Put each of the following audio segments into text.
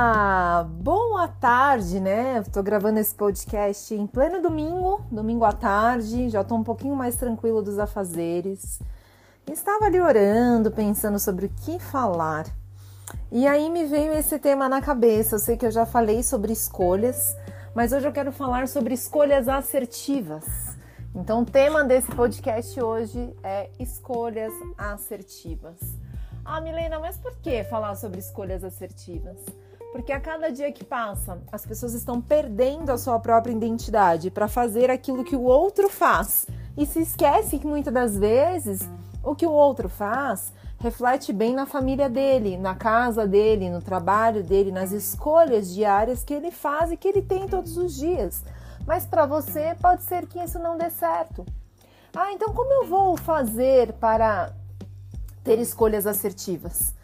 Olá! Boa tarde, né? Estou gravando esse podcast em pleno domingo, domingo à tarde, já estou um pouquinho mais tranquilo dos afazeres. Estava ali orando, pensando sobre o que falar. E aí me veio esse tema na cabeça. Eu sei que eu já falei sobre escolhas, mas hoje eu quero falar sobre escolhas assertivas. Então, o tema desse podcast hoje é escolhas assertivas. Ah, Milena, mas por que falar sobre escolhas assertivas? Porque a cada dia que passa, as pessoas estão perdendo a sua própria identidade para fazer aquilo que o outro faz e se esquece que muitas das vezes o que o outro faz reflete bem na família dele, na casa dele, no trabalho dele, nas escolhas diárias que ele faz e que ele tem todos os dias. Mas para você pode ser que isso não dê certo. Ah, então como eu vou fazer para ter escolhas assertivas.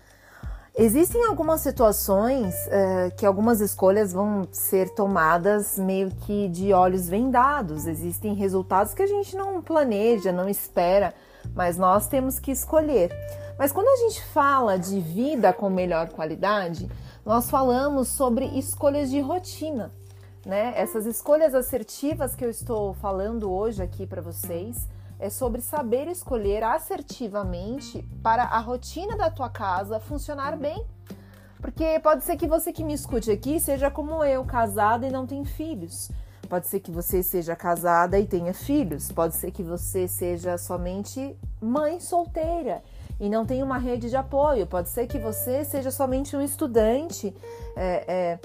Existem algumas situações uh, que algumas escolhas vão ser tomadas meio que de olhos vendados. Existem resultados que a gente não planeja, não espera, mas nós temos que escolher. Mas quando a gente fala de vida com melhor qualidade, nós falamos sobre escolhas de rotina. Né? Essas escolhas assertivas que eu estou falando hoje aqui para vocês é sobre saber escolher assertivamente para a rotina da tua casa funcionar bem. Porque pode ser que você que me escute aqui seja como eu, casada e não tem filhos. Pode ser que você seja casada e tenha filhos. Pode ser que você seja somente mãe solteira e não tenha uma rede de apoio. Pode ser que você seja somente um estudante. É, é,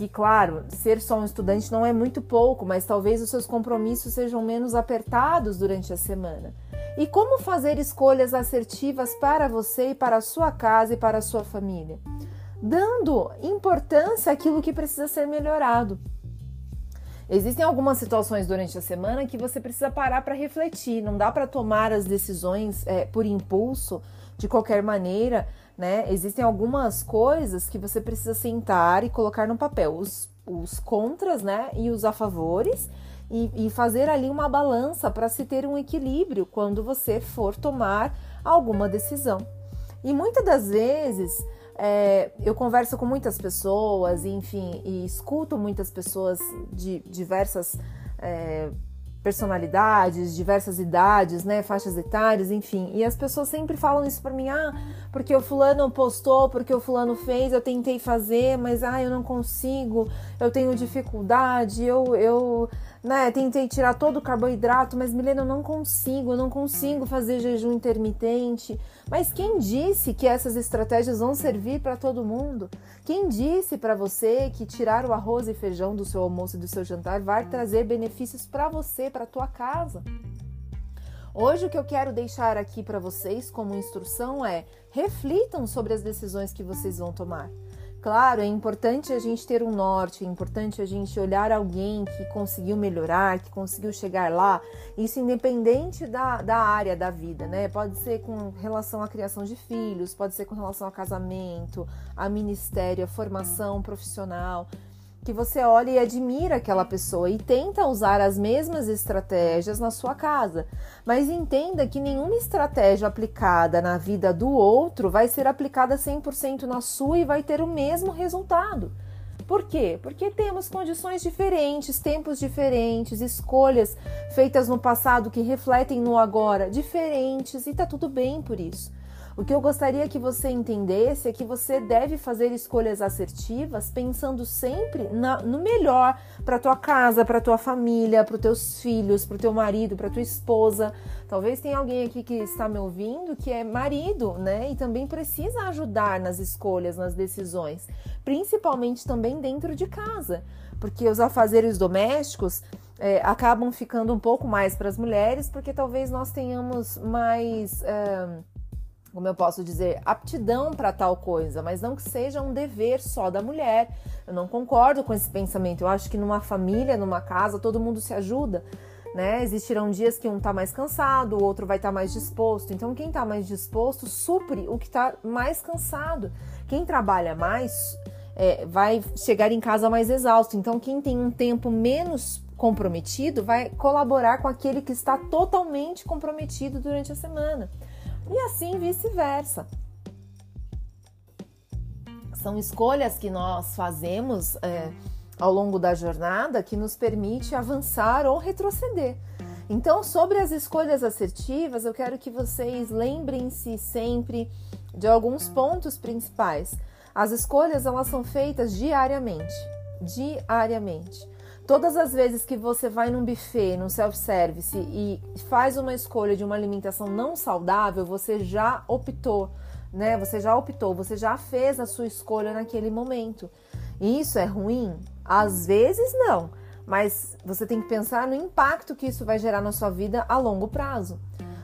que, claro, ser só um estudante não é muito pouco, mas talvez os seus compromissos sejam menos apertados durante a semana. E como fazer escolhas assertivas para você e para a sua casa e para a sua família? Dando importância àquilo que precisa ser melhorado. Existem algumas situações durante a semana que você precisa parar para refletir. Não dá para tomar as decisões é, por impulso, de qualquer maneira, né? Existem algumas coisas que você precisa sentar e colocar no papel, os, os contras, né? E os a favores, e, e fazer ali uma balança para se ter um equilíbrio quando você for tomar alguma decisão. E muitas das vezes é, eu converso com muitas pessoas, enfim, e escuto muitas pessoas de diversas. É, personalidades, diversas idades, né, faixas etárias, enfim. E as pessoas sempre falam isso para mim, ah, porque o fulano postou, porque o fulano fez, eu tentei fazer, mas ah, eu não consigo, eu tenho dificuldade, eu eu né, tentei tirar todo o carboidrato, mas Milena, eu não consigo, eu não consigo fazer jejum intermitente. Mas quem disse que essas estratégias vão servir para todo mundo? Quem disse para você que tirar o arroz e feijão do seu almoço e do seu jantar vai trazer benefícios para você, para tua casa? Hoje o que eu quero deixar aqui para vocês como instrução é: reflitam sobre as decisões que vocês vão tomar. Claro, é importante a gente ter um norte, é importante a gente olhar alguém que conseguiu melhorar, que conseguiu chegar lá, isso independente da, da área da vida, né? Pode ser com relação à criação de filhos, pode ser com relação ao casamento, a ministério, a formação profissional que você olha e admira aquela pessoa e tenta usar as mesmas estratégias na sua casa. Mas entenda que nenhuma estratégia aplicada na vida do outro vai ser aplicada 100% na sua e vai ter o mesmo resultado. Por quê? Porque temos condições diferentes, tempos diferentes, escolhas feitas no passado que refletem no agora diferentes e tá tudo bem por isso. O que eu gostaria que você entendesse é que você deve fazer escolhas assertivas pensando sempre na, no melhor para tua casa, para tua família, para os teus filhos, para o teu marido, para tua esposa. Talvez tenha alguém aqui que está me ouvindo que é marido, né? E também precisa ajudar nas escolhas, nas decisões, principalmente também dentro de casa, porque os afazeres domésticos é, acabam ficando um pouco mais para as mulheres, porque talvez nós tenhamos mais. Como eu posso dizer, aptidão para tal coisa, mas não que seja um dever só da mulher. Eu não concordo com esse pensamento. Eu acho que numa família, numa casa, todo mundo se ajuda. Né? Existirão dias que um está mais cansado, o outro vai estar tá mais disposto. Então, quem está mais disposto supre o que está mais cansado. Quem trabalha mais é, vai chegar em casa mais exausto. Então, quem tem um tempo menos comprometido vai colaborar com aquele que está totalmente comprometido durante a semana e assim vice-versa. São escolhas que nós fazemos é, ao longo da jornada que nos permite avançar ou retroceder. Então, sobre as escolhas assertivas, eu quero que vocês lembrem-se sempre de alguns pontos principais. As escolhas elas são feitas diariamente, diariamente. Todas as vezes que você vai num buffet, num self-service e faz uma escolha de uma alimentação não saudável, você já optou, né? Você já optou, você já fez a sua escolha naquele momento. E isso é ruim? Às vezes não mas você tem que pensar no impacto que isso vai gerar na sua vida a longo prazo.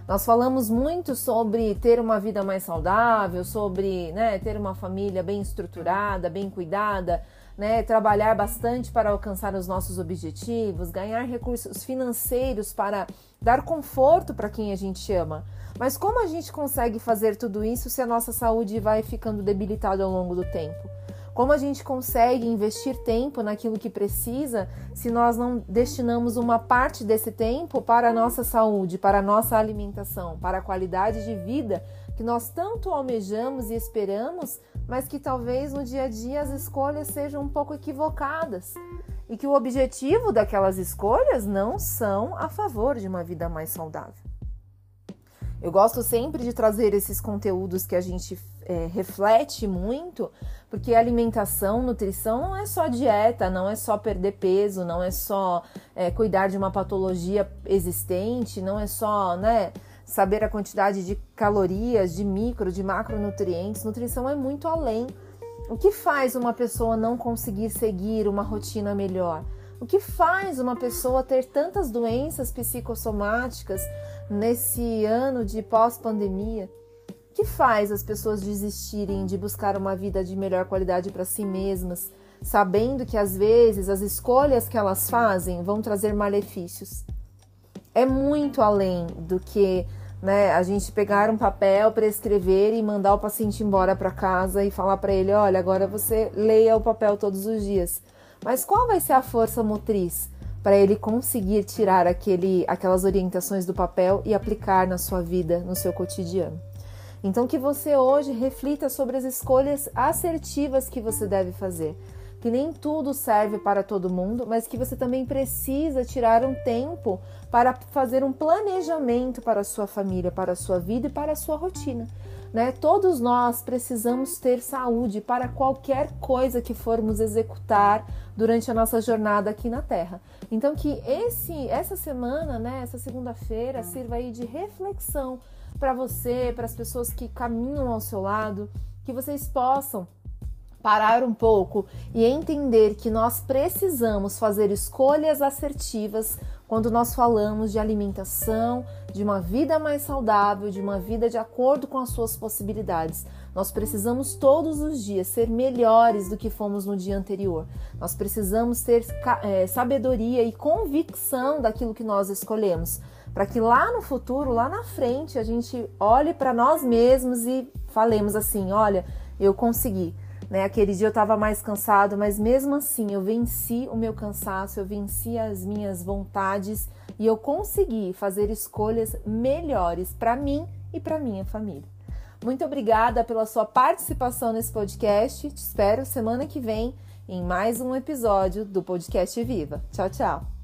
Nós falamos muito sobre ter uma vida mais saudável, sobre né, ter uma família bem estruturada, bem cuidada, né, trabalhar bastante para alcançar os nossos objetivos, ganhar recursos financeiros para dar conforto para quem a gente ama. Mas como a gente consegue fazer tudo isso se a nossa saúde vai ficando debilitada ao longo do tempo? Como a gente consegue investir tempo naquilo que precisa se nós não destinamos uma parte desse tempo para a nossa saúde, para a nossa alimentação, para a qualidade de vida que nós tanto almejamos e esperamos, mas que talvez no dia a dia as escolhas sejam um pouco equivocadas e que o objetivo daquelas escolhas não são a favor de uma vida mais saudável. Eu gosto sempre de trazer esses conteúdos que a gente é, reflete muito, porque alimentação, nutrição não é só dieta, não é só perder peso, não é só é, cuidar de uma patologia existente, não é só, né? Saber a quantidade de calorias, de micro, de macronutrientes. Nutrição é muito além. O que faz uma pessoa não conseguir seguir uma rotina melhor? O que faz uma pessoa ter tantas doenças psicossomáticas nesse ano de pós-pandemia? que faz as pessoas desistirem de buscar uma vida de melhor qualidade para si mesmas, sabendo que às vezes as escolhas que elas fazem vão trazer malefícios. É muito além do que né, a gente pegar um papel para escrever e mandar o paciente embora para casa e falar para ele: olha, agora você leia o papel todos os dias. Mas qual vai ser a força motriz para ele conseguir tirar aquele, aquelas orientações do papel e aplicar na sua vida, no seu cotidiano? Então, que você hoje reflita sobre as escolhas assertivas que você deve fazer. Que nem tudo serve para todo mundo, mas que você também precisa tirar um tempo para fazer um planejamento para a sua família, para a sua vida e para a sua rotina. Né? Todos nós precisamos ter saúde para qualquer coisa que formos executar durante a nossa jornada aqui na Terra. Então que esse essa semana, né, essa segunda-feira sirva aí de reflexão para você, para as pessoas que caminham ao seu lado, que vocês possam parar um pouco e entender que nós precisamos fazer escolhas assertivas quando nós falamos de alimentação, de uma vida mais saudável, de uma vida de acordo com as suas possibilidades. Nós precisamos todos os dias ser melhores do que fomos no dia anterior. Nós precisamos ter é, sabedoria e convicção daquilo que nós escolhemos para que lá no futuro, lá na frente, a gente olhe para nós mesmos e falemos assim: olha, eu consegui. Né? Aquele dia eu estava mais cansado, mas mesmo assim eu venci o meu cansaço, eu venci as minhas vontades e eu consegui fazer escolhas melhores para mim e para minha família. Muito obrigada pela sua participação nesse podcast. Te espero semana que vem em mais um episódio do Podcast Viva. Tchau, tchau.